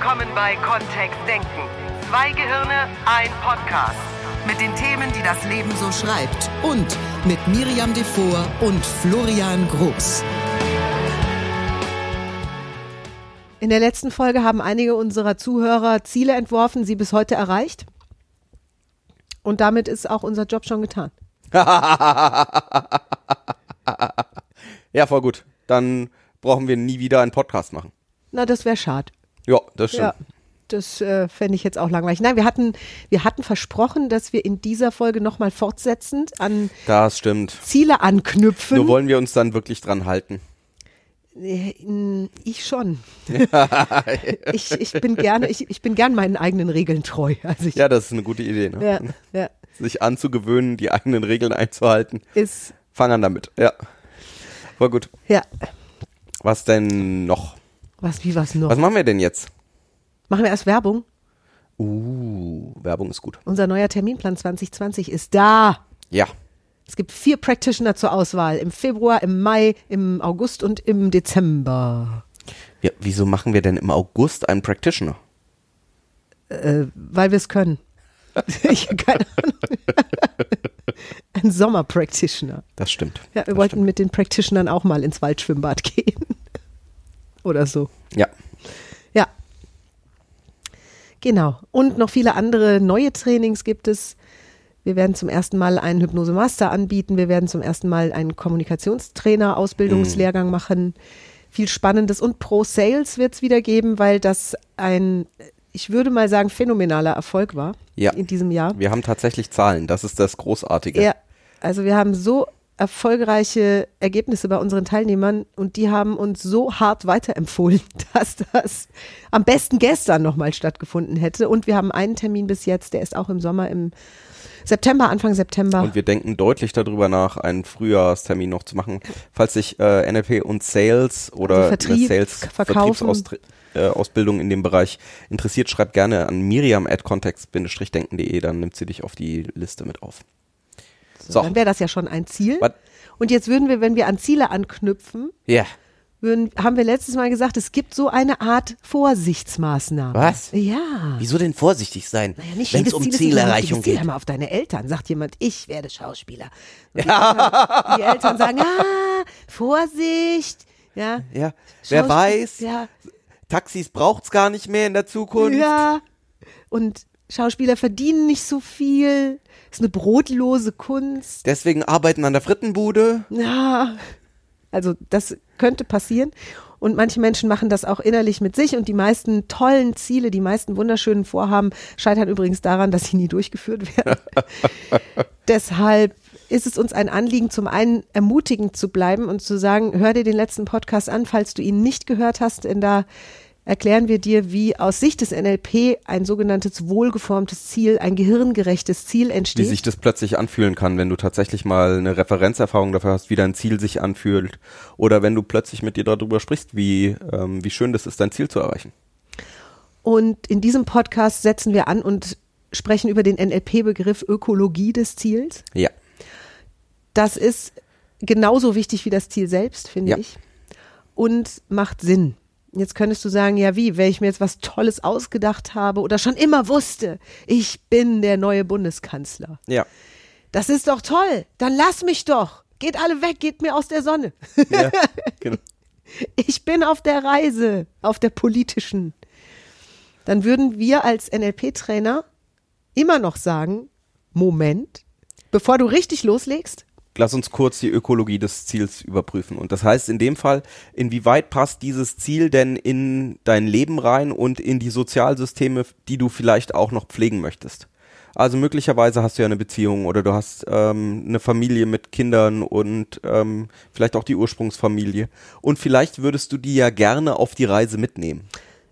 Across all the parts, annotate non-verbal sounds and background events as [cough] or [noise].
willkommen bei Kontext Denken. Zwei Gehirne, ein Podcast. Mit den Themen, die das Leben so schreibt. Und mit Miriam Devor und Florian Groß. In der letzten Folge haben einige unserer Zuhörer Ziele entworfen, sie bis heute erreicht. Und damit ist auch unser Job schon getan. [laughs] ja, voll gut. Dann brauchen wir nie wieder einen Podcast machen. Na, das wäre schade. Ja, das stimmt. Ja, das äh, fände ich jetzt auch langweilig. Nein, wir hatten, wir hatten versprochen, dass wir in dieser Folge nochmal fortsetzend an Das stimmt. Ziele anknüpfen. Nur wollen wir uns dann wirklich dran halten. Äh, Ich schon. [laughs] ich, ich bin gerne, ich, ich bin gern meinen eigenen Regeln treu. Also ich, Ja, das ist eine gute Idee. Ne? ja, ja, Sich anzugewöhnen, die eigenen Regeln einzuhalten. ist, Fang an damit. Ja. Voll gut. ja. Was denn noch? Was, wie was noch? Was machen wir denn jetzt? Machen wir erst Werbung. Uh, Werbung ist gut. Unser neuer Terminplan 2020 ist da. Ja. Es gibt vier Practitioner zur Auswahl. Im Februar, im Mai, im August und im Dezember. ja. Wieso machen wir denn im August einen Practitioner? Äh, weil wir es können. [laughs] ich habe keine Ahnung. [laughs] Ein Sommer-Practitioner. Das stimmt. Ja, wir das wollten stimmt. mit den Practitionern auch mal ins Waldschwimmbad gehen. Oder so. Ja. Ja. Genau. Und noch viele andere neue Trainings gibt es. Wir werden zum ersten Mal einen Hypnose-Master anbieten. Wir werden zum ersten Mal einen Kommunikationstrainer-Ausbildungslehrgang machen. Viel Spannendes. Und Pro Sales wird es wieder geben, weil das ein, ich würde mal sagen, phänomenaler Erfolg war Ja. in diesem Jahr. Wir haben tatsächlich Zahlen. Das ist das Großartige. Ja, also wir haben so erfolgreiche Ergebnisse bei unseren Teilnehmern und die haben uns so hart weiterempfohlen, [laughs] dass das am besten gestern nochmal stattgefunden hätte. Und wir haben einen Termin bis jetzt, der ist auch im Sommer, im September, Anfang September. Und wir denken deutlich darüber nach, einen Frühjahrstermin noch zu machen. Falls sich äh, NLP und Sales oder Also Vertrieb, Sales. Vertriebsausbildung äh, in dem Bereich interessiert, schreibt gerne an miriam at context-denken.de, dann nimmt sie dich auf die Liste mit auf. So, Dann wäre das ja schon ein Ziel. Was? Und jetzt würden wir, wenn wir an Ziele anknüpfen, ja. würden, haben wir letztes Mal gesagt, es gibt so eine Art Vorsichtsmaßnahme. Was? Ja. Wieso denn vorsichtig sein, Naja, wenn es um Ziel Zielerreichung Ziel. geht? Hör mal auf deine Eltern. Sagt jemand, ich werde Schauspieler. Und die, Eltern, sagen, ah, Vorsicht. Ja. Ja, wer weiß, Ja. Taxis braucht's gar nicht mehr in der Zukunft. Ja. Und Schauspieler verdienen nicht so viel. Ist eine brotlose Kunst. Deswegen arbeiten an der Frittenbude. Ja. Also das könnte passieren. Und manche Menschen machen das auch innerlich mit sich. Und die meisten tollen Ziele, die meisten wunderschönen Vorhaben scheitern übrigens daran, dass sie nie durchgeführt werden. [laughs] Deshalb ist es uns ein Anliegen, zum einen ermutigend zu bleiben und zu sagen, hör dir den letzten Podcast an, falls du ihn nicht gehört hast, denn da erklären wir dir, wie aus Sicht des NLP ein sogenanntes wohlgeformtes Ziel, ein gehirngerechtes Ziel Wie entsteht. sich das plötzlich anfühlen kann, wenn du tatsächlich mal eine Referenzerfahrung dafür hast, wie dein Ziel sich anfühlt. Oder wenn du plötzlich mit dir darüber sprichst, wie, ähm, wie schön das ist, dein Ziel zu erreichen. Und in diesem Podcast setzen wir an und sprechen über den NLP-Begriff Ökologie des Ziels. Ja. Das ist genauso wichtig wie das Ziel selbst, finde Ja. ich. Und macht Sinn. Jetzt könntest du sagen, ja wie, wenn ich mir jetzt was Tolles ausgedacht habe oder schon immer wusste, ich bin der neue Bundeskanzler. Ja. Das ist doch toll. Dann lass mich doch. Geht alle weg, geht mir aus der Sonne. ja [laughs] genau. Ich bin auf der Reise, auf der politischen. Dann würden wir als NLP-Trainer immer noch sagen, Moment, bevor du richtig loslegst, Lass uns kurz die Ökologie des Ziels überprüfen. Und das heißt in dem Fall, inwieweit passt dieses Ziel denn in dein Leben rein und in die Sozialsysteme, die du vielleicht auch noch pflegen möchtest? Also möglicherweise hast du ja eine Beziehung oder du hast ähm, eine Familie mit Kindern und ähm, vielleicht auch die Ursprungsfamilie. Und vielleicht würdest du die ja gerne auf die Reise mitnehmen.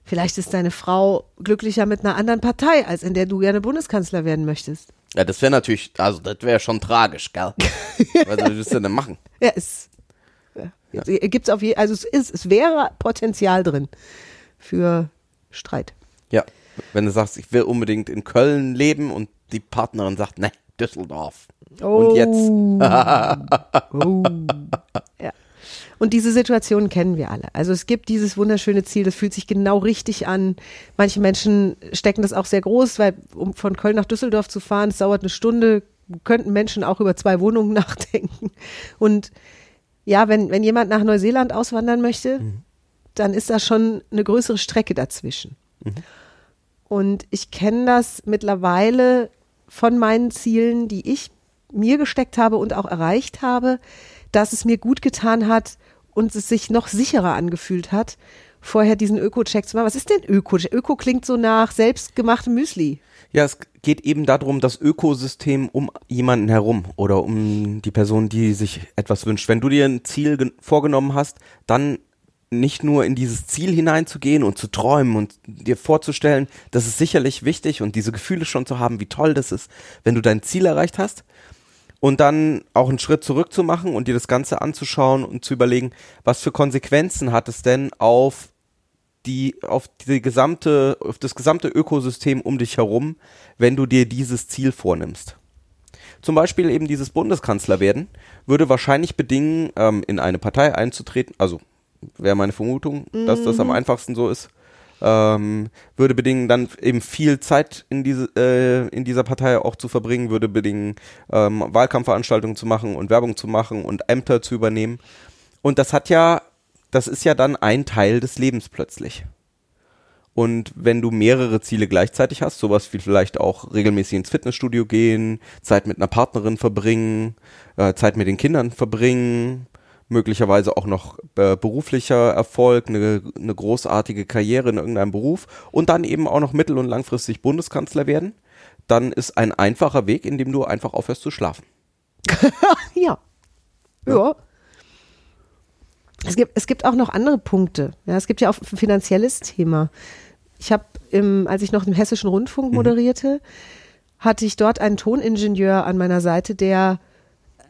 Vielleicht ist deine Frau glücklicher mit einer anderen Partei, als in der du gerne Bundeskanzler werden möchtest. Ja, das wäre natürlich, also das wäre schon tragisch, gell? [laughs] Was willst du denn machen? Ja, es ja. gibt's auf je, also es ist, es wäre Potenzial drin für Streit. Ja, wenn du sagst, ich will unbedingt in Köln leben und die Partnerin sagt, ne, Düsseldorf. Und jetzt? Oh. [laughs] oh. Ja. Und diese Situation kennen wir alle. Also es gibt dieses wunderschöne Ziel, das fühlt sich genau richtig an. Manche Menschen stecken das auch sehr groß, weil um von Köln nach Düsseldorf zu fahren, es dauert eine Stunde, könnten Menschen auch über zwei Wohnungen [laughs] nachdenken. Und ja, wenn, wenn jemand nach Neuseeland auswandern möchte, mhm. dann ist da schon eine größere Strecke dazwischen. Mhm. Und ich kenne das mittlerweile von meinen Zielen, die ich mir gesteckt habe und auch erreicht habe, dass es mir gut getan hat und es sich noch sicherer angefühlt hat, vorher diesen Öko-Check zu machen. Was ist denn Öko? Öko klingt so nach selbstgemachtem Müsli. Ja, es geht eben darum, das Ökosystem um jemanden herum oder um die Person, die sich etwas wünscht. Wenn du dir ein Ziel vorgenommen hast, dann nicht nur in dieses Ziel hineinzugehen und zu träumen und dir vorzustellen, das ist sicherlich wichtig und diese Gefühle schon zu haben, wie toll das ist, wenn du dein Ziel erreicht hast. Und dann auch einen Schritt zurück zu machen und dir das Ganze anzuschauen und zu überlegen, was für Konsequenzen hat es denn auf die, auf die gesamte, auf das gesamte Ökosystem um dich herum, wenn du dir dieses Ziel vornimmst. Zum Beispiel eben dieses Bundeskanzler werden, würde wahrscheinlich bedingen, ähm, in eine Partei einzutreten, also wäre meine Vermutung, dass das am mhm. einfachsten so ist, ähm, würde bedingen, dann eben viel Zeit in diese äh, in dieser Partei auch zu verbringen, würde bedingen, ähm, Wahlkampfveranstaltungen zu machen und Werbung zu machen und Ämter zu übernehmen. Und das hat ja das ist ja dann ein Teil des Lebens plötzlich. Und wenn du mehrere Ziele gleichzeitig hast, sowas wie vielleicht auch regelmäßig ins Fitnessstudio gehen, Zeit mit einer Partnerin verbringen, äh, Zeit mit den Kindern verbringen, möglicherweise auch noch äh, beruflicher Erfolg, eine, eine großartige Karriere in irgendeinem Beruf und dann eben auch noch mittel- und langfristig Bundeskanzler werden, dann ist ein einfacher Weg, in dem du einfach aufhörst zu schlafen. [laughs] ja. ja. Ja. Es gibt, es gibt auch noch andere Punkte. Ja, es gibt ja auch ein finanzielles Thema. Ich habe, als ich noch im Hessischen Rundfunk mhm. moderierte, mhm. hatte ich dort einen Toningenieur an meiner Seite, der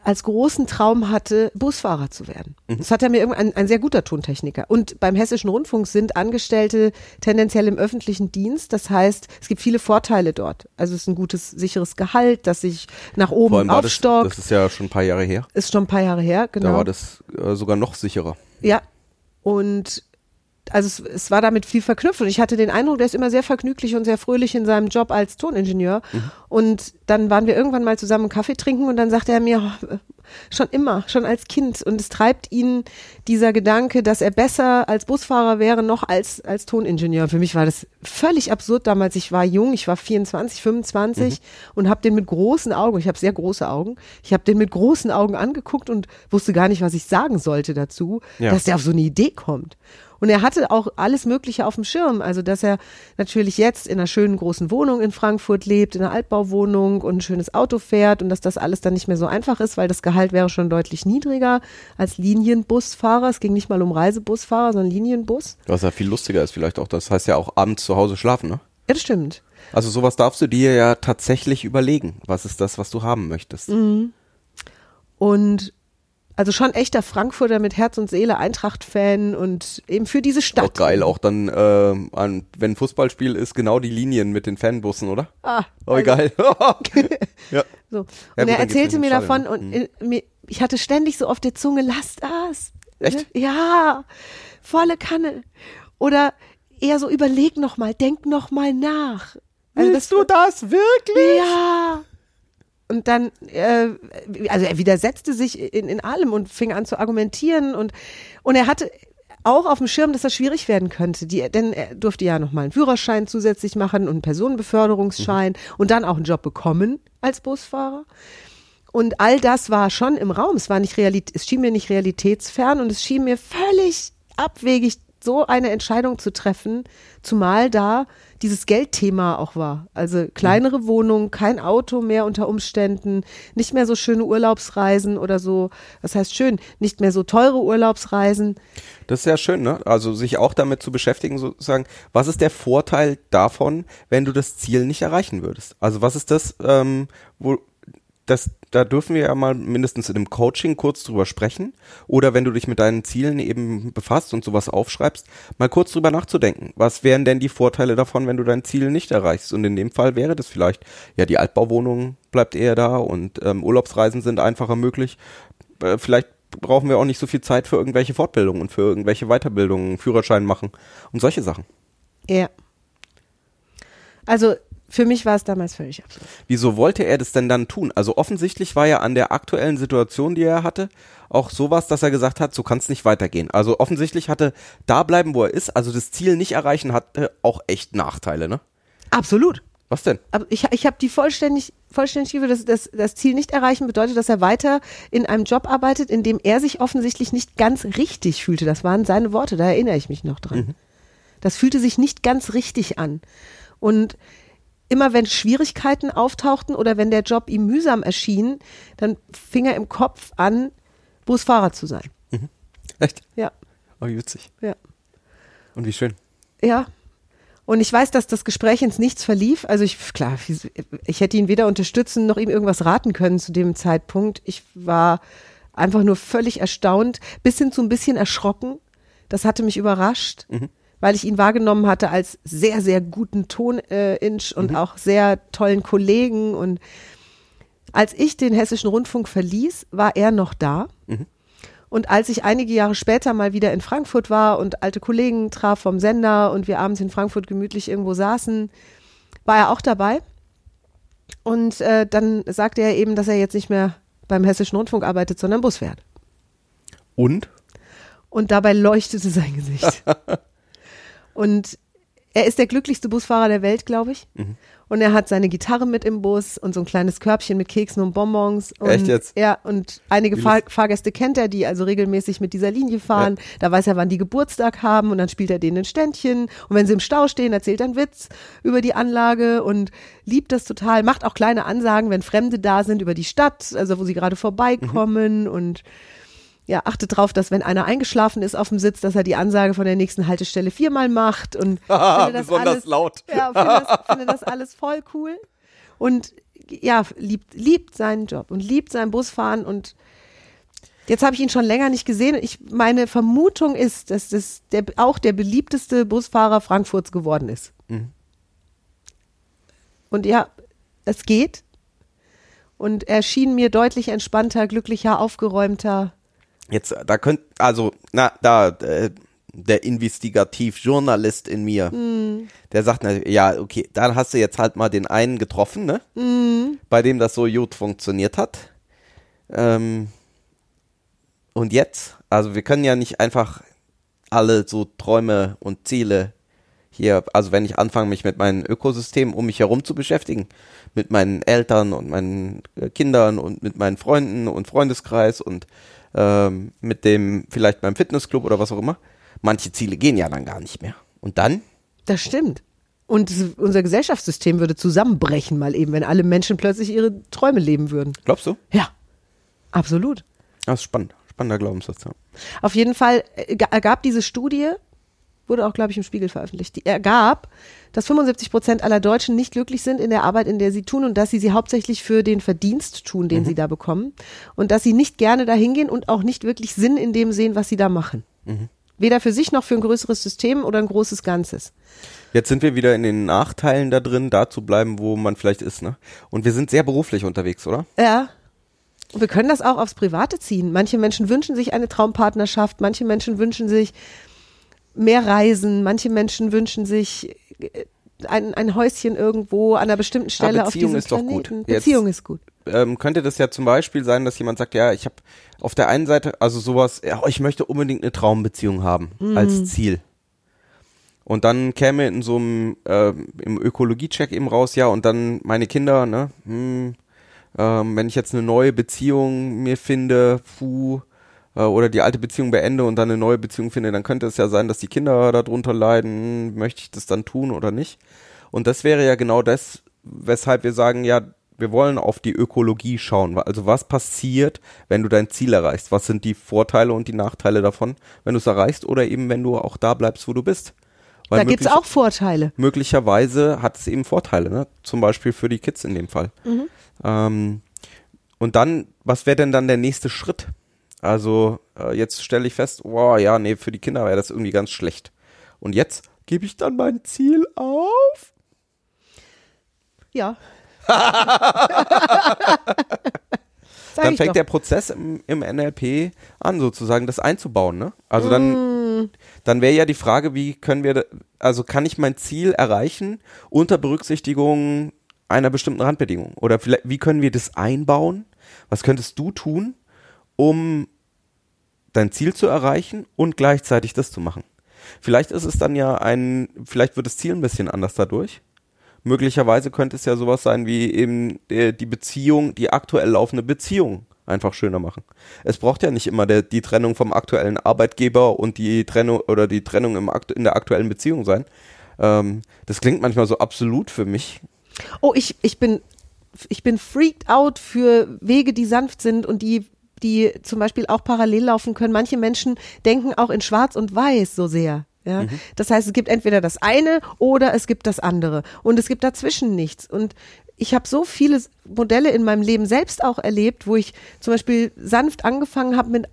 als großen Traum hatte, Busfahrer zu werden. Mhm. Das hat er mir irgendwann, ein, ein sehr guter Tontechniker. Und beim Hessischen Rundfunk sind Angestellte tendenziell im öffentlichen Dienst. Das heißt, es gibt viele Vorteile dort. Also es ist ein gutes, sicheres Gehalt, das sich nach oben aufstockt. Das, das, ist ja schon ein paar Jahre her. Ist schon ein paar Jahre her, genau. Da war das äh, sogar noch sicherer. Ja. Und also es, es, war damit viel verknüpft und ich hatte den Eindruck, der ist immer sehr vergnüglich und sehr fröhlich in seinem Job als Toningenieur. Mhm. Und dann waren wir irgendwann mal zusammen Kaffee trinken und dann sagte er mir, oh, schon immer, schon als Kind. Und es treibt ihn dieser Gedanke, dass er besser als Busfahrer wäre, noch als, als Toningenieur. Für mich war das völlig absurd damals. Ich war jung, ich war 24, 25 mhm. und habe den mit großen Augen, ich habe sehr große Augen, ich habe den mit großen Augen angeguckt und wusste gar nicht, was ich sagen sollte dazu, ja. dass der auf so eine Idee kommt. Und er hatte auch alles Mögliche auf dem Schirm. Also, dass er natürlich jetzt in einer schönen großen Wohnung in Frankfurt lebt, in einer Altbauwohnung und ein schönes Auto fährt und dass das alles dann nicht mehr so einfach ist, weil das Gehalt wäre schon deutlich niedriger als Linienbusfahrer. Es ging nicht mal um Reisebusfahrer, sondern Linienbus. Was ja viel lustiger ist vielleicht auch. Das heißt ja auch abends zu Hause schlafen, ne? Ja, das stimmt. Also sowas darfst du dir ja tatsächlich überlegen. Was ist das, was du haben möchtest? Mhm. Und also schon echter Frankfurter mit Herz und Seele, Eintracht-Fan und eben für diese Stadt. Auch geil, auch dann, äh, an, wenn ein Fußballspiel ist, genau die Linien mit den Fanbussen, oder? Ah. Oh, also, geil. [laughs] [laughs] ja. So. Und ja, er erzählte mir davon und mhm. ich hatte ständig so auf der Zunge, lass das. Echt? Ja, volle Kanne. Oder eher so, überleg noch mal, denk noch mal nach. Also Willst das, du das wirklich? Ja und dann, äh, also er widersetzte sich in, in allem und fing an zu argumentieren und, und er hatte auch auf dem Schirm, dass das schwierig werden könnte. Die, denn er durfte ja nochmal einen Führerschein zusätzlich machen und einen Personenbeförderungsschein mhm. und dann auch einen Job bekommen als Busfahrer. Und all das war schon im Raum. Es war nicht Realität, es schien mir nicht realitätsfern und es schien mir völlig abwegig, so eine Entscheidung zu treffen, zumal da dieses Geldthema auch war. Also kleinere mhm. Wohnungen, kein Auto mehr unter Umständen, nicht mehr so schöne Urlaubsreisen oder so, was heißt schön, nicht mehr so teure Urlaubsreisen. Das ist ja schön, ne? Also sich auch damit zu beschäftigen, sozusagen, was ist der Vorteil davon, wenn du das Ziel nicht erreichen würdest? Also was ist das, ähm, wo, das, da dürfen wir ja mal mindestens in einem Coaching kurz drüber sprechen. Oder wenn du dich mit deinen Zielen eben befasst und sowas aufschreibst, mal kurz drüber nachzudenken. Was wären denn die Vorteile davon, wenn du dein Ziel nicht erreichst? Und in dem Fall wäre das vielleicht, ja, die Altbauwohnung bleibt eher da und ähm, Urlaubsreisen sind einfacher möglich. Äh, vielleicht brauchen wir auch nicht so viel Zeit für irgendwelche Fortbildungen und für irgendwelche Weiterbildungen, Führerschein machen und solche Sachen. Ja. Also für mich war es damals völlig absurd. Wieso wollte er das denn dann tun? Also offensichtlich war ja an der aktuellen Situation, die er hatte, auch sowas, dass er gesagt hat, so kann es nicht weitergehen. Also offensichtlich hatte da bleiben, wo er ist, also das Ziel nicht erreichen, hatte auch echt Nachteile, ne? Absolut. Was denn? Aber ich, ich habe die vollständig, vollständig dass das, das Ziel nicht erreichen bedeutet, dass er weiter in einem Job arbeitet, in dem er sich offensichtlich nicht ganz richtig fühlte. Das waren seine Worte, da erinnere ich mich noch dran. Das fühlte sich nicht ganz richtig an. Und immer wenn Schwierigkeiten auftauchten oder wenn der Job ihm mühsam erschien, dann fing er im Kopf an, Busfahrer zu sein. Echt? Ja, Oh, wie witzig. ja. Und wie schön. Ja. Und ich weiß, dass das Gespräch ins Nichts verlief. Also ich, klar, ich hätte ihn weder unterstützen noch ihm irgendwas raten können zu dem Zeitpunkt. Ich war einfach nur völlig erstaunt, bis hin zu ein bisschen erschrocken. Das hatte mich überrascht, weil ich ihn wahrgenommen hatte als sehr, sehr guten Toninch äh, und auch sehr tollen Kollegen. Und als ich den Hessischen Rundfunk verließ, war er noch da. Und als ich einige Jahre später mal wieder in Frankfurt war und alte Kollegen traf vom Sender und wir abends in Frankfurt gemütlich irgendwo saßen, war er auch dabei. Und äh, dann sagte er eben, dass er jetzt nicht mehr beim Hessischen Rundfunk arbeitet, sondern Bus fährt. Und? Und dabei leuchtete sein Gesicht. [laughs] und er ist der glücklichste Busfahrer der Welt, glaube ich. Und er hat seine Gitarre mit im Bus und so ein kleines Körbchen mit Keksen und Bonbons. Und, Echt jetzt? Ja, und einige Fahr. Fahrgäste kennt er, die also regelmäßig mit dieser Linie fahren. Da weiß er, wann die Geburtstag haben und dann spielt er denen ein Ständchen. Und wenn sie im Stau stehen, erzählt er einen Witz über die Anlage und liebt das total. Macht auch kleine Ansagen, wenn Fremde da sind über die Stadt, also wo sie gerade vorbeikommen und ja, achtet drauf, dass wenn einer eingeschlafen ist auf dem Sitz, dass er die Ansage von der nächsten Haltestelle viermal macht und [laughs] finde das Besonders alles, laut. Ja, finde das, finde das alles voll cool und ja, liebt, liebt seinen Job und liebt sein Busfahren und jetzt habe ich ihn schon länger nicht gesehen. Ich, meine Vermutung ist, dass das der, auch der beliebteste Busfahrer Frankfurts geworden ist. Und ja, es geht. Und er schien mir deutlich entspannter, glücklicher, aufgeräumter. Jetzt, da könnt, also, na, da, äh, der Investigativjournalist in mir, der sagt, na, ja, okay, dann hast du jetzt halt mal den einen getroffen, ne? Bei dem das so gut funktioniert hat. Ähm, und jetzt, also wir können ja nicht einfach alle so Träume und Ziele hier, also wenn ich anfange, mich mit meinem Ökosystem um mich herum zu beschäftigen, mit meinen Eltern und meinen äh, Kindern und mit meinen Freunden und Freundeskreis und ähm, mit dem, vielleicht beim Fitnessclub oder was auch immer, manche Ziele gehen ja dann gar nicht mehr. Und dann? Das stimmt. Und unser Gesellschaftssystem würde zusammenbrechen, mal eben, wenn alle Menschen plötzlich ihre Träume leben würden. Glaubst du? Ja, absolut. Das ist spannend. Spannender Glaubenssatz, ja. Auf jeden Fall äh, ga- ergab diese Studie, wurde auch, glaube ich, im Spiegel veröffentlicht, die ergab, dass 75 Prozent aller Deutschen nicht glücklich sind in der Arbeit, in der sie tun und dass sie sie hauptsächlich für den Verdienst tun, den sie da bekommen und dass sie nicht gerne dahin gehen und auch nicht wirklich Sinn in dem sehen, was sie da machen. Weder für sich noch für ein größeres System oder ein großes Ganzes. Jetzt sind wir wieder in den Nachteilen da drin, da zu bleiben, wo man vielleicht ist, ne? Und wir sind sehr beruflich unterwegs, oder? Ja. Und wir können das auch aufs Private ziehen. Manche Menschen wünschen sich eine Traumpartnerschaft, manche Menschen wünschen sich mehr Reisen, manche Menschen wünschen sich äh, ein, ein Häuschen irgendwo an einer bestimmten Stelle auf Beziehung diesem ist doch gut. Planeten. Jetzt- Beziehung ist gut. ähm, könnte das ja zum Beispiel sein, dass jemand sagt, ja, ich habe auf der einen Seite, also sowas, ja, ich möchte unbedingt eine Traumbeziehung haben als Ziel. Und dann käme in so einem äh, im Ökologie-Check eben raus, ja, und dann meine Kinder, ne, hm, ähm, wenn ich jetzt eine neue Beziehung mir finde, puh, äh, oder die alte Beziehung beende und dann eine neue Beziehung finde, dann könnte es ja sein, dass die Kinder darunter leiden, hm, möchte ich das dann tun oder nicht? Und das wäre ja genau das, weshalb wir sagen, ja, wir wollen auf die Ökologie schauen. Also was passiert, wenn du dein Ziel erreichst? Was sind die Vorteile und die Nachteile davon, wenn du es erreichst oder eben wenn du auch da bleibst, wo du bist? Weil Da gibt's möglich- auch Vorteile. möglicherweise hat es eben Vorteile, ne? Zum Beispiel für die Kids in dem Fall. Ähm, und dann, was wäre denn dann der nächste Schritt? Also äh, jetzt stelle ich fest, wow, ja, nee, für die Kinder wäre das irgendwie ganz schlecht. Und jetzt gebe ich dann mein Ziel auf? Ja. [laughs] Dann fängt doch. der Prozess im, im NLP an, sozusagen das einzubauen. Ne? Also dann, Mm. dann wäre ja die Frage, wie können wir, also kann ich mein Ziel erreichen unter Berücksichtigung einer bestimmten Randbedingung? Oder vielleicht, wie können wir das einbauen? Was könntest du tun, um dein Ziel zu erreichen und gleichzeitig das zu machen? Vielleicht ist es dann ja ein, vielleicht wird das Ziel ein bisschen anders dadurch. Möglicherweise könnte es ja sowas sein wie eben äh, die Beziehung, die aktuell laufende Beziehung einfach schöner machen. Es braucht ja nicht immer der, die Trennung vom aktuellen Arbeitgeber und die Trennung oder die Trennung im, in der aktuellen Beziehung sein. Ähm, das klingt manchmal so absolut für mich. Oh, ich, ich bin, ich bin freaked out für Wege, die sanft sind und die, die zum Beispiel auch parallel laufen können. Manche Menschen denken auch in Schwarz und Weiß so sehr. Ja, das heißt, es gibt entweder das eine oder es gibt das andere und es gibt dazwischen nichts. Und ich habe so viele Modelle in meinem Leben selbst auch erlebt, wo ich zum Beispiel sanft angefangen habe, mit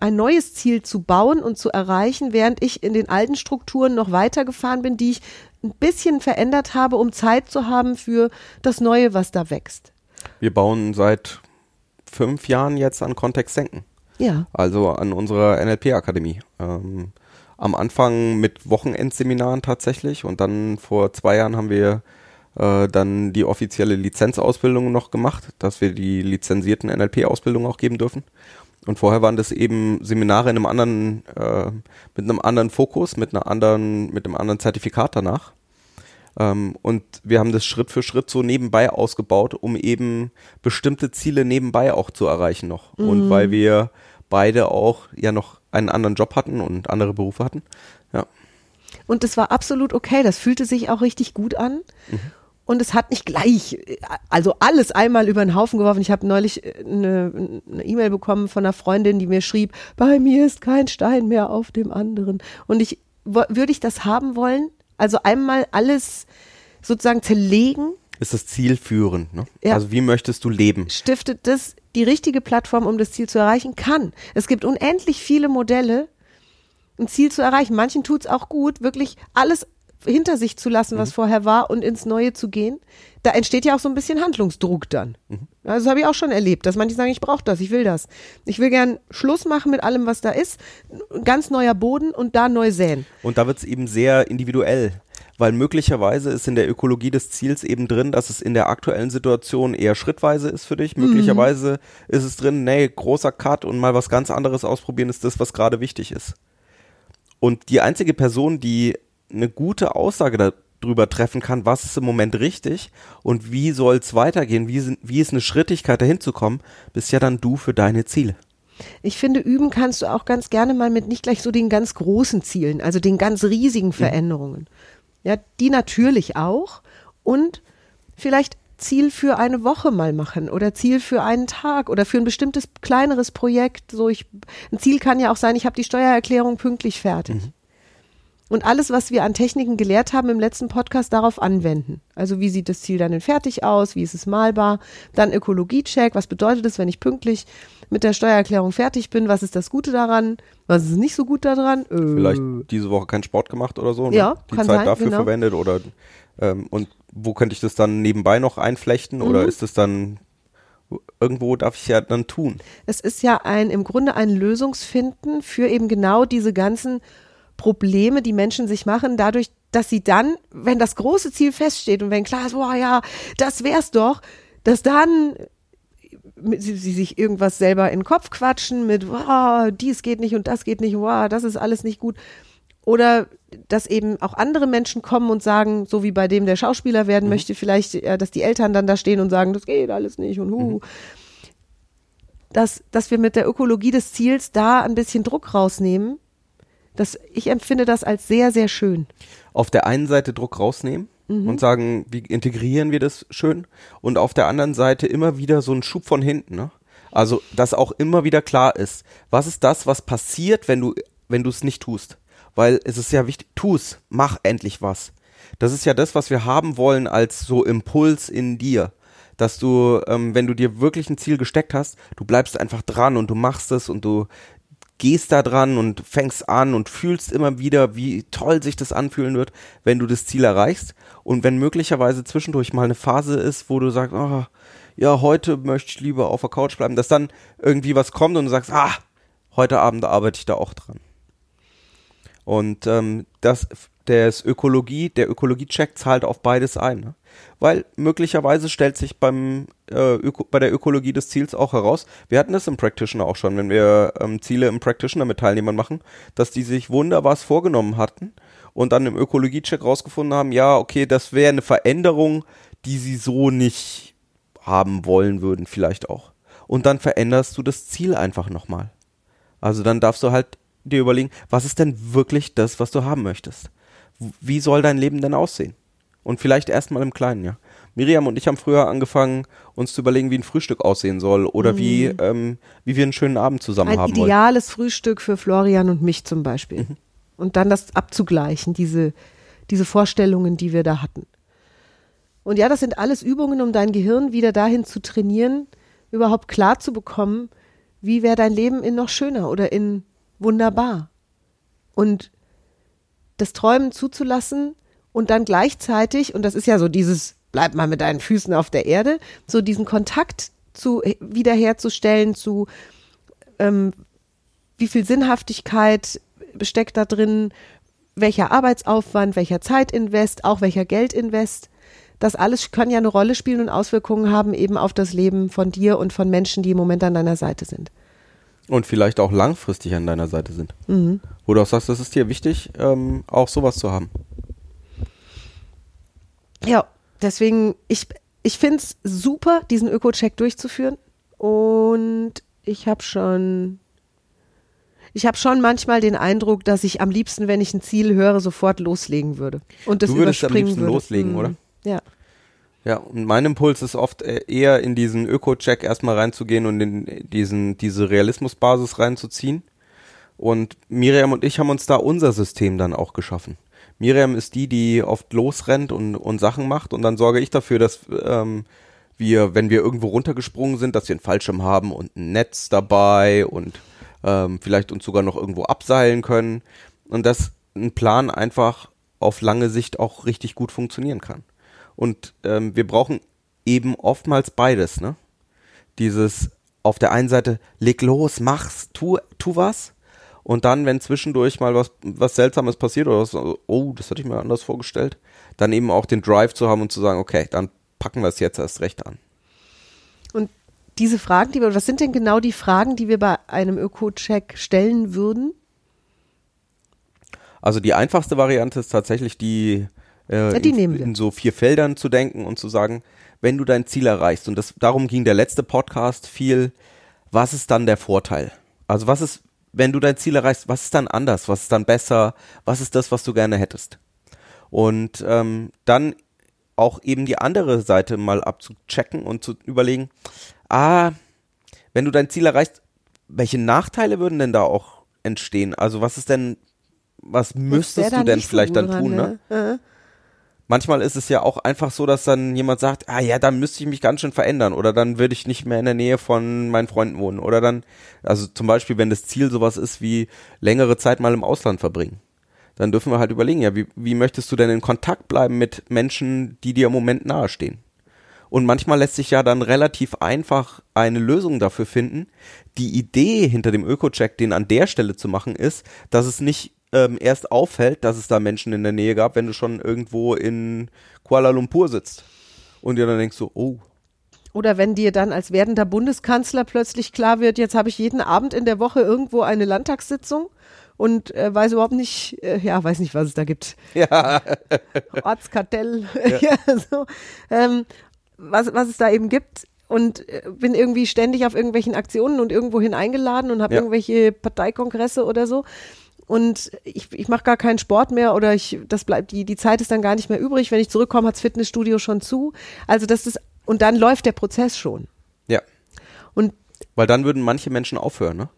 ein neues Ziel zu bauen und zu erreichen, während ich in den alten Strukturen noch weitergefahren bin, die ich ein bisschen verändert habe, um Zeit zu haben für das Neue, was da wächst. Wir bauen seit fünf Jahren jetzt an Kontext denken. Ja. Also an unserer NLP-Akademie. Ähm, am Anfang mit Wochenendseminaren tatsächlich und dann vor zwei Jahren haben wir äh, dann die offizielle Lizenzausbildung noch gemacht, dass wir die lizenzierten NLP-Ausbildungen auch geben dürfen. Und vorher waren das eben Seminare in einem anderen, äh, mit einem anderen Fokus, mit einer anderen, mit einem anderen Zertifikat danach. Ähm, und wir haben das Schritt für Schritt so nebenbei ausgebaut, um eben bestimmte Ziele nebenbei auch zu erreichen noch. Und weil wir beide auch ja noch einen anderen Job hatten und andere Berufe hatten. Ja. Und es war absolut okay. Das fühlte sich auch richtig gut an. Und es hat nicht gleich, also alles einmal über den Haufen geworfen. Ich habe neulich äh, eine E-Mail bekommen von einer Freundin, die mir schrieb, bei mir ist kein Stein mehr auf dem anderen. Und ich, würde ich das haben wollen? Also einmal alles sozusagen zerlegen, Ist das zielführend, ne? Ja. Also wie möchtest du leben? stiftet das die richtige Plattform, um das Ziel zu erreichen? Kann. Es gibt unendlich viele Modelle, ein Ziel zu erreichen. Manchen tut es auch gut, wirklich alles hinter sich zu lassen, was vorher war und ins Neue zu gehen. Da entsteht ja auch so ein bisschen Handlungsdruck dann. Also das habe ich auch schon erlebt, dass manche sagen, ich brauche das, ich will das. Ich will gern Schluss machen mit allem, was da ist, ganz neuer Boden und da neu säen. Und da wird es eben sehr individuell. Weil möglicherweise ist in der Ökologie des Ziels eben drin, dass es in der aktuellen Situation eher schrittweise ist für dich. Möglicherweise ist es drin, nee, großer Cut und mal was ganz anderes ausprobieren ist das, was gerade wichtig ist. Und die einzige Person, die eine gute Aussage darüber treffen kann, was ist im Moment richtig und wie soll es weitergehen, wie, sind, wie ist eine Schrittigkeit dahin zu kommen, bist ja dann du für deine Ziele. Ich finde, üben kannst du auch ganz gerne mal mit nicht gleich so den ganz großen Zielen, also den ganz riesigen Veränderungen. Ja, die natürlich auch und vielleicht Ziel für eine Woche mal machen oder Ziel für einen Tag oder für ein bestimmtes kleineres Projekt. So ich, ein Ziel kann ja auch sein, ich habe die Steuererklärung pünktlich fertig. Und alles, was wir an Techniken gelehrt haben im letzten Podcast, darauf anwenden. Also wie sieht das Ziel dann in fertig aus? Wie ist es malbar? Dann Ökologiecheck. Was bedeutet es, wenn ich pünktlich mit der Steuererklärung fertig bin? Was ist das Gute daran? Was ist nicht so gut daran? Äh, Vielleicht diese Woche keinen Sport gemacht oder so, ne? Ja, die Zeit sein, dafür genau. verwendet oder ähm, und wo könnte ich das dann nebenbei noch einflechten oder Mhm. ist es dann irgendwo darf ich ja dann tun? Es ist ja ein, im Grunde ein Lösungsfinden für eben genau diese ganzen Probleme, die Menschen sich machen, dadurch, dass sie dann, wenn das große Ziel feststeht und wenn klar ist, boah, ja, das wär's doch, dass dann sie, sie sich irgendwas selber in den Kopf quatschen mit, wow, dies geht nicht und das geht nicht, wow, das ist alles nicht gut. Oder dass eben auch andere Menschen kommen und sagen, so wie bei dem, der Schauspieler werden möchte, vielleicht, dass die Eltern dann da stehen und sagen, das geht alles nicht und hu. Dass, dass wir mit der Ökologie des Ziels da ein bisschen Druck rausnehmen. Das, ich empfinde das als sehr, sehr schön. Auf der einen Seite Druck rausnehmen Mhm. und sagen, wie integrieren wir das schön und auf der anderen Seite immer wieder so ein Schub von hinten, ne? Also, dass auch immer wieder klar ist, was ist das, was passiert, wenn du wenn du es nicht tust? Weil es ist ja wichtig, tu es, mach endlich was. Das ist ja das, was wir haben wollen als so Impuls in dir. Dass du, ähm, wenn du dir wirklich ein Ziel gesteckt hast, du bleibst einfach dran und du machst es und du gehst da dran und fängst an und fühlst immer wieder, wie toll sich das anfühlen wird, wenn du das Ziel erreichst. Und wenn möglicherweise zwischendurch mal eine Phase ist, wo du sagst, oh, ja, heute möchte ich lieber auf der Couch bleiben, dass dann irgendwie was kommt und du sagst, ah, heute Abend arbeite ich da auch dran. Und ähm, das, das Ökologie, der Ökologie-Check zahlt auf beides ein. Ne? Weil möglicherweise stellt sich beim, äh, bei der Ökologie des Ziels auch heraus, wir hatten das im Practitioner auch schon, wenn wir ähm, Ziele im Practitioner mit Teilnehmern machen, dass die sich wunderbar vorgenommen hatten und dann im Ökologie-Check rausgefunden haben, ja, okay, das wäre eine Veränderung, die sie so nicht haben wollen würden, vielleicht auch. Und dann veränderst du das Ziel einfach nochmal. Also dann darfst du halt dir überlegen, was ist denn wirklich das, was du haben möchtest? Wie soll dein Leben denn aussehen? Und vielleicht erstmal im Kleinen, ja. Miriam und ich haben früher angefangen, uns zu überlegen, wie ein Frühstück aussehen soll oder mhm. wie, ähm, wie wir einen schönen Abend zusammen ein haben wollen. Ein ideales Frühstück für Florian und mich zum Beispiel. Mhm. Und dann das abzugleichen, diese, diese Vorstellungen, die wir da hatten. Und ja, das sind alles Übungen, um dein Gehirn wieder dahin zu trainieren, überhaupt klar zu bekommen, wie wäre dein Leben in noch schöner oder in wunderbar. Und das Träumen zuzulassen und dann gleichzeitig, und das ist ja so dieses, bleib mal mit deinen Füßen auf der Erde, so diesen Kontakt zu wiederherzustellen zu ähm, wie viel Sinnhaftigkeit steckt da drin, welcher Arbeitsaufwand, welcher Zeitinvest, auch welcher Geldinvest. Das alles kann ja eine Rolle spielen und Auswirkungen haben eben auf das Leben von dir und von Menschen, die im Moment an deiner Seite sind. Und vielleicht auch langfristig an deiner Seite sind. Mhm. Wo du auch sagst, das ist dir wichtig, ähm, auch sowas zu haben. Ja, deswegen, ich, ich finde es super, diesen Öko-Check durchzuführen. Und ich habe schon, ich habe schon manchmal den Eindruck, dass ich am liebsten, wenn ich ein Ziel höre, sofort loslegen würde. Und das du würdest am liebsten würde. loslegen, mhm. oder? Ja. Ja, und mein Impuls ist oft äh, eher in diesen Öko-Check erstmal reinzugehen und in diesen, diese Realismusbasis reinzuziehen. Und Miriam und ich haben uns da unser System dann auch geschaffen. Miriam ist die, die oft losrennt und, und Sachen macht und dann sorge ich dafür, dass ähm, wir, wenn wir irgendwo runtergesprungen sind, dass wir einen Fallschirm haben und ein Netz dabei und ähm, vielleicht uns sogar noch irgendwo abseilen können und dass ein Plan einfach auf lange Sicht auch richtig gut funktionieren kann. Und ähm, wir brauchen eben oftmals beides, ne? Dieses auf der einen Seite, leg los, mach's, tu, tu was. Und dann, wenn zwischendurch mal was, was Seltsames passiert oder was, oh, das hatte ich mir anders vorgestellt, dann eben auch den Drive zu haben und zu sagen, okay, dann packen wir es jetzt erst recht an. Und diese Fragen, die wir, was sind denn genau die Fragen, die wir bei einem Öko-Check stellen würden? Also die einfachste Variante ist tatsächlich die, äh, ja, die in, in, so vier Feldern zu denken und zu sagen, wenn du dein Ziel erreichst, und das, darum ging der letzte Podcast viel, was ist dann der Vorteil? Also was ist, wenn du dein Ziel erreichst, was ist dann anders? Was ist dann besser? Was ist das, was du gerne hättest? Und ähm, dann auch eben die andere Seite mal abzuchecken und zu überlegen, ah, wenn du dein Ziel erreichst, welche Nachteile würden denn da auch entstehen? Also was ist denn, was müsstest du denn vielleicht so dann tun, ne? ne? Manchmal ist es ja auch einfach so, dass dann jemand sagt, ah ja, dann müsste ich mich ganz schön verändern oder dann würde ich nicht mehr in der Nähe von meinen Freunden wohnen oder dann, also zum Beispiel, wenn das Ziel sowas ist wie längere Zeit mal im Ausland verbringen, dann dürfen wir halt überlegen, ja, wie, wie möchtest du denn in Kontakt bleiben mit Menschen, die dir im Moment nahestehen? Und manchmal lässt sich ja dann relativ einfach eine Lösung dafür finden. Die Idee hinter dem Öko-Check, den an der Stelle zu machen, ist, dass es nicht ähm, erst auffällt, dass es da Menschen in der Nähe gab, wenn du schon irgendwo in Kuala Lumpur sitzt. Und dir dann denkst so, oh. Oder wenn dir dann als werdender Bundeskanzler plötzlich klar wird, jetzt habe ich jeden Abend in der Woche irgendwo eine Landtagssitzung und äh, weiß überhaupt nicht, äh, ja, weiß nicht, was es da gibt. Ja. [laughs] Ortskartell, ja. [laughs] ja so. Ähm, was, was es da eben gibt und äh, bin irgendwie ständig auf irgendwelchen Aktionen und irgendwohin eingeladen und habe ja. irgendwelche Parteikongresse oder so und ich, ich mache gar keinen Sport mehr oder ich, das bleibt, die, die Zeit ist dann gar nicht mehr übrig. Wenn ich zurückkomme, hat's Fitnessstudio schon zu. Also das ist, und dann läuft der Prozess schon. Ja. Und weil dann würden manche Menschen aufhören, ne?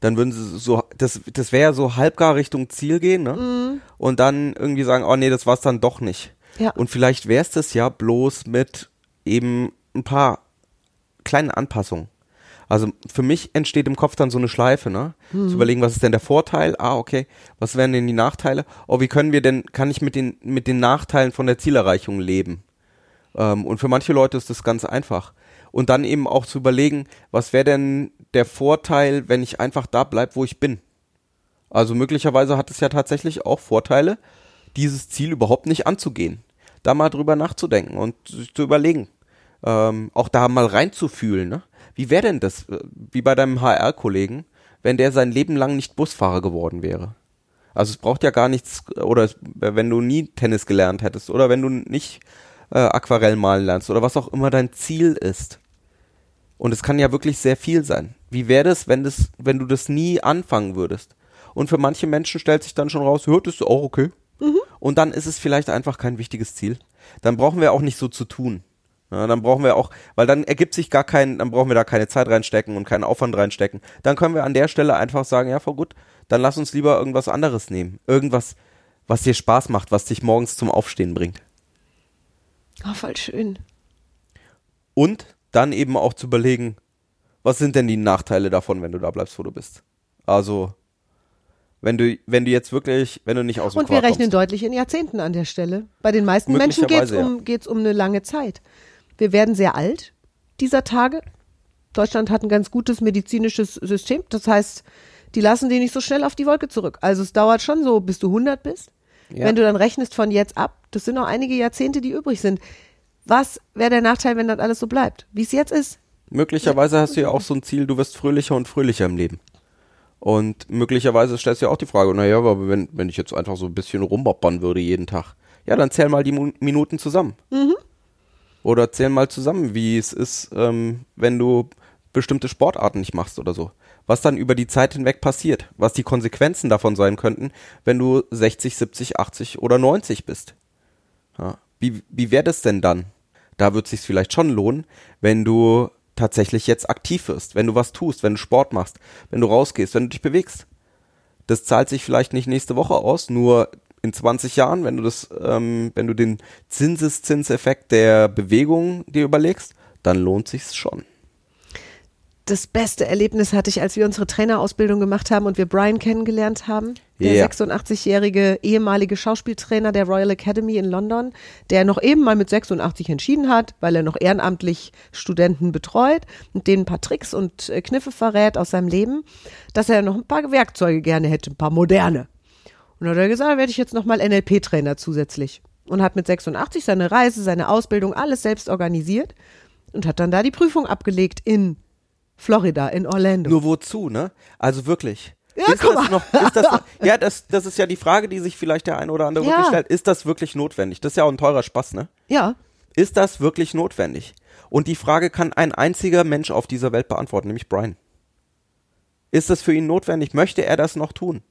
Dann würden sie so, das, das wäre ja so halbgar Richtung Ziel gehen, ne? Mm. Und dann irgendwie sagen, oh nee, das war's dann doch nicht. Ja. Und vielleicht wär's das ja bloß mit eben ein paar kleinen Anpassungen. Also für mich entsteht im Kopf dann so eine Schleife, ne? Mhm. Zu überlegen, was ist denn der Vorteil? Ah, okay. Was wären denn die Nachteile? Oh, wie können wir denn, kann ich mit den, mit den Nachteilen von der Zielerreichung leben? Ähm, und für manche Leute ist das ganz einfach. Und dann eben auch zu überlegen, was wäre denn der Vorteil, wenn ich einfach da bleibe, wo ich bin. Also möglicherweise hat es ja tatsächlich auch Vorteile, dieses Ziel überhaupt nicht anzugehen. Da mal drüber nachzudenken und sich zu überlegen. Ähm, auch da mal reinzufühlen. Ne? Wie wäre denn das, äh, wie bei deinem HR-Kollegen, wenn der sein Leben lang nicht Busfahrer geworden wäre? Also es braucht ja gar nichts, oder es- wenn du nie Tennis gelernt hättest, oder wenn du nicht äh, Aquarell malen lernst, oder was auch immer dein Ziel ist. Und es kann ja wirklich sehr viel sein. Wie wäre das, wenn das, wenn du das nie anfangen würdest? Und für manche Menschen stellt sich dann schon raus, hört ist auch okay. Und dann ist es vielleicht einfach kein wichtiges Ziel. Dann brauchen wir auch nicht so zu tun. Ja, dann brauchen wir auch, weil dann ergibt sich gar kein, dann brauchen wir da keine Zeit reinstecken und keinen Aufwand reinstecken. Dann können wir an der Stelle einfach sagen, ja, voll gut, dann lass uns lieber irgendwas anderes nehmen. Irgendwas, was dir Spaß macht, was dich morgens zum Aufstehen bringt. Oh, voll schön. Und dann eben auch zu überlegen, was sind denn die Nachteile davon, wenn du da bleibst, wo du bist? Also, wenn du, wenn du jetzt wirklich, wenn du nicht aus dem Und wir Quark rechnen kommst. deutlich in Jahrzehnten an der Stelle. Bei den meisten Menschen geht es um, geht's um eine lange Zeit. Wir werden sehr alt dieser Tage. Deutschland hat ein ganz gutes medizinisches System. Das heißt, die lassen die nicht so schnell auf die Wolke zurück. Also es dauert schon so, bis du 100 bist. Ja. Wenn du dann rechnest von jetzt ab, das sind noch einige Jahrzehnte, die übrig sind. Was wäre der Nachteil, wenn das alles so bleibt? Wie es jetzt ist? Möglicherweise hast du ja auch so ein Ziel, du wirst fröhlicher und fröhlicher im Leben. Und möglicherweise stellst du ja auch die Frage, naja, aber wenn, wenn ich jetzt einfach so ein bisschen rumboppern würde jeden Tag, ja, dann zähl mal die Minuten zusammen. Oder zähl mal zusammen, wie es ist, ähm, wenn du bestimmte Sportarten nicht machst oder so. Was dann über die Zeit hinweg passiert, was die Konsequenzen davon sein könnten, wenn du 60, 70, 80 oder 90 bist. Ja. Wie, wie wäre das denn dann? Da wird es sich vielleicht schon lohnen, wenn du tatsächlich jetzt aktiv wirst, wenn du was tust, wenn du Sport machst, wenn du rausgehst, wenn du dich bewegst. Das zahlt sich vielleicht nicht nächste Woche aus, nur in 20 Jahren, wenn du das, ähm, wenn du den Zinseszinseffekt der Bewegung dir überlegst, dann lohnt sich's schon. Das beste Erlebnis hatte ich, als wir unsere Trainerausbildung gemacht haben und wir Brian kennengelernt haben. Der Ja. 86-jährige ehemalige Schauspieltrainer der Royal Academy in London, der noch eben mal mit 86 entschieden hat, weil er noch ehrenamtlich Studenten betreut und denen ein paar Tricks und äh, Kniffe verrät aus seinem Leben, dass er noch ein paar Werkzeuge gerne hätte, ein paar moderne. Und dann hat er gesagt, da werde ich jetzt nochmal NLP-Trainer zusätzlich. Und hat mit 86 seine Reise, seine Ausbildung, alles selbst organisiert und hat dann da die Prüfung abgelegt in Florida, in Orlando. Nur wozu, ne? Also wirklich. Ja, ist das noch, ist das noch, [laughs] ja, das, das ist ja die Frage, die sich vielleicht der eine oder andere Ja. wirklich stellt. Ist das wirklich notwendig? Das ist ja auch ein teurer Spaß, ne? ja, Ist das wirklich notwendig? Und die Frage kann ein einziger Mensch auf dieser Welt beantworten, nämlich Brian. Ist das für ihn notwendig? Möchte er das noch tun?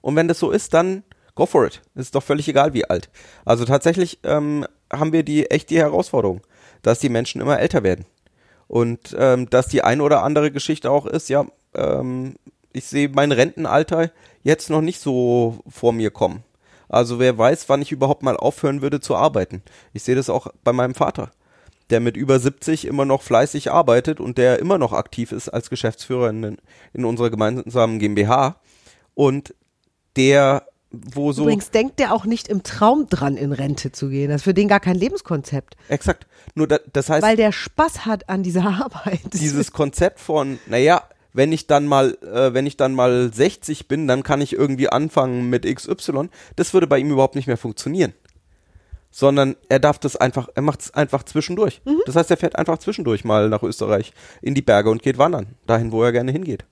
Und wenn das so ist, dann go for it. Ist doch völlig egal, wie alt. Also tatsächlich ähm, haben wir die echt die Herausforderung, dass die Menschen immer älter werden. Und ähm, dass die eine oder andere Geschichte auch ist, ja, ähm, ich sehe mein Rentenalter jetzt noch nicht so vor mir kommen. Also wer weiß, wann ich überhaupt mal aufhören würde zu arbeiten. Ich sehe das auch bei meinem Vater, der mit über 70 immer noch fleißig arbeitet und der immer noch aktiv ist als Geschäftsführer in, in unserer gemeinsamen GmbH. Und der, wo so. übrigens denkt der auch nicht im Traum dran, in Rente zu gehen. Das ist für den gar kein Lebenskonzept, Exakt. Nur da, das heißt, weil der Spaß hat an dieser [laughs] Arbeit. dieses Konzept von, naja, wenn ich dann mal, äh, wenn ich dann mal 60 bin, dann kann ich irgendwie anfangen mit XY, das würde bei ihm überhaupt nicht mehr funktionieren. Sondern er darf das einfach, er macht es einfach zwischendurch. Das heißt, er fährt einfach zwischendurch mal nach Österreich in die Berge und geht wandern, dahin, wo er gerne hingeht.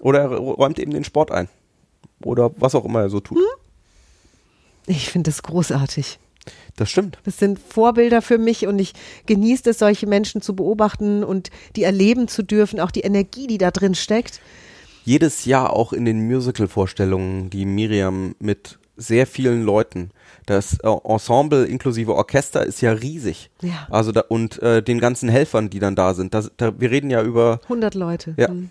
Oder er räumt eben den Sport ein. Oder was auch immer er so tut. ich finde das großartig. Das stimmt. Das sind Vorbilder für mich und ich genieße es, solche Menschen zu beobachten und die erleben zu dürfen, auch die Energie, die da drin steckt. jedes Jahr auch in den Musical-Vorstellungen, die Miriam mit sehr vielen Leuten, das äh, Ensemble inklusive Orchester ist ja riesig. Ja. Also da, und äh, den ganzen Helfern, die dann da sind. Das, da, wir reden ja über 100 Leute. ja, Hm.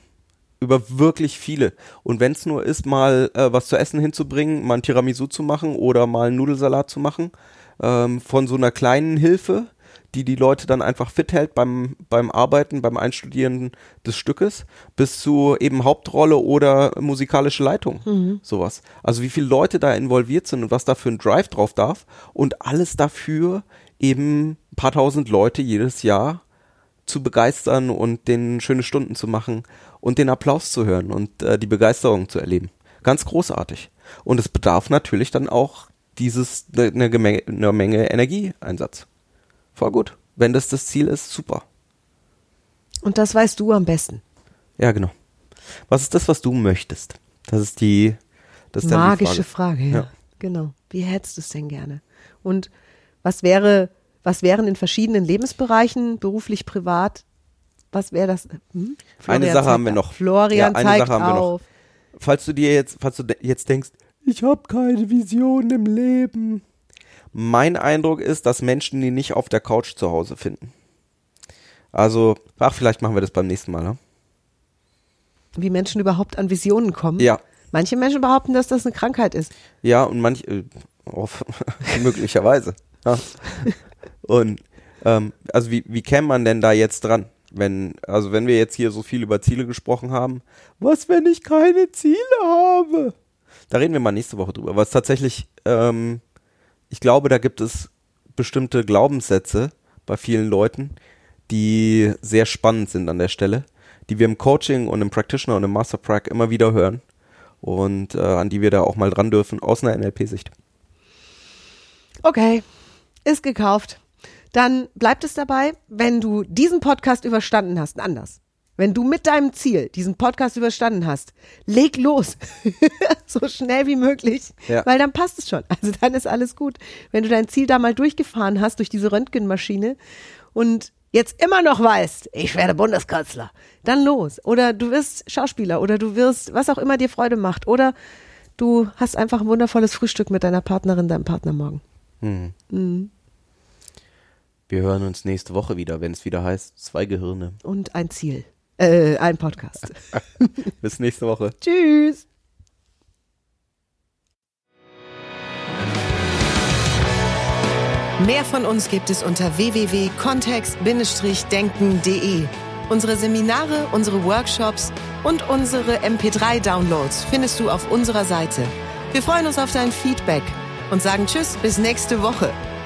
Über wirklich viele. Und wenn es nur ist, mal äh, was zu essen hinzubringen, mal ein Tiramisu zu machen oder mal einen Nudelsalat zu machen, ähm, von so einer kleinen Hilfe, die die Leute dann einfach fit hält beim, beim Arbeiten, beim Einstudieren des Stückes, bis zu eben Hauptrolle oder musikalische Leitung. Sowas. Also wie viele Leute da involviert sind und was da für ein Drive drauf darf und alles dafür eben ein paar tausend Leute jedes Jahr zu begeistern und den schöne Stunden zu machen und den Applaus zu hören und äh, die Begeisterung zu erleben. Ganz großartig. Und es bedarf natürlich dann auch dieses eine ne, Gemenge- eine Menge Energieeinsatz. Voll gut. Wenn das das Ziel ist, super. Und das weißt du am besten. Ja, genau. Was ist das, was du möchtest? Das ist die, das ist dann die Magische Frage. Frage, ja. Ja. Genau. Wie hättest du es denn gerne? Und was wäre, was wären in verschiedenen Lebensbereichen, beruflich, privat, was wäre das? Hm? Eine Sache haben wir noch. Florian Ja, eine zeigt Sache haben wir noch. auf. Falls du dir jetzt, falls du jetzt denkst, ich habe keine Vision im Leben. Mein Eindruck ist, dass Menschen die nicht auf der Couch zu Hause finden. Also, ach, vielleicht machen wir das beim nächsten Mal. Ne? Wie Menschen überhaupt an Visionen kommen. Ja, Manche Menschen behaupten, dass das eine Krankheit ist. ja und manch, äh, [laughs] möglicherweise. [laughs] Und ähm, also wie, wie käme man denn da jetzt dran? Wenn, also wenn wir jetzt hier so viel über Ziele gesprochen haben, was, wenn ich keine Ziele habe? Da reden wir mal nächste Woche drüber. Was tatsächlich, ähm, ich glaube, da gibt es bestimmte Glaubenssätze bei vielen Leuten, die sehr spannend sind an der Stelle, die wir im Coaching und im Practitioner und im Master Prac immer wieder hören und äh, an die wir da auch mal dran dürfen aus einer NLP-Sicht. Okay, ist gekauft. Dann bleibt es dabei, wenn du diesen Podcast überstanden hast, anders. Wenn du mit deinem Ziel diesen Podcast überstanden hast, leg los. [laughs] so schnell wie möglich. Ja. Weil dann passt es schon. Also dann ist alles gut. Wenn du dein Ziel da mal durchgefahren hast durch diese Röntgenmaschine und jetzt immer noch weißt, ich werde Bundeskanzler, dann los. Oder du wirst Schauspieler oder du wirst, was auch immer dir Freude macht. Oder du hast einfach ein wundervolles Frühstück mit deiner Partnerin, deinem Partner morgen. Hm. Wir hören uns nächste Woche wieder, wenn es wieder heißt, zwei Gehirne. und ein Ziel. Äh, ein Podcast. [laughs] [laughs] Bis nächste Woche. Tschüss. Mehr von uns gibt es unter www.kontext-denken.de. Unsere Seminare, unsere Workshops und unsere MP3-Downloads findest du auf unserer Seite. Wir freuen uns auf dein Feedback und sagen Tschüss bis nächste Woche.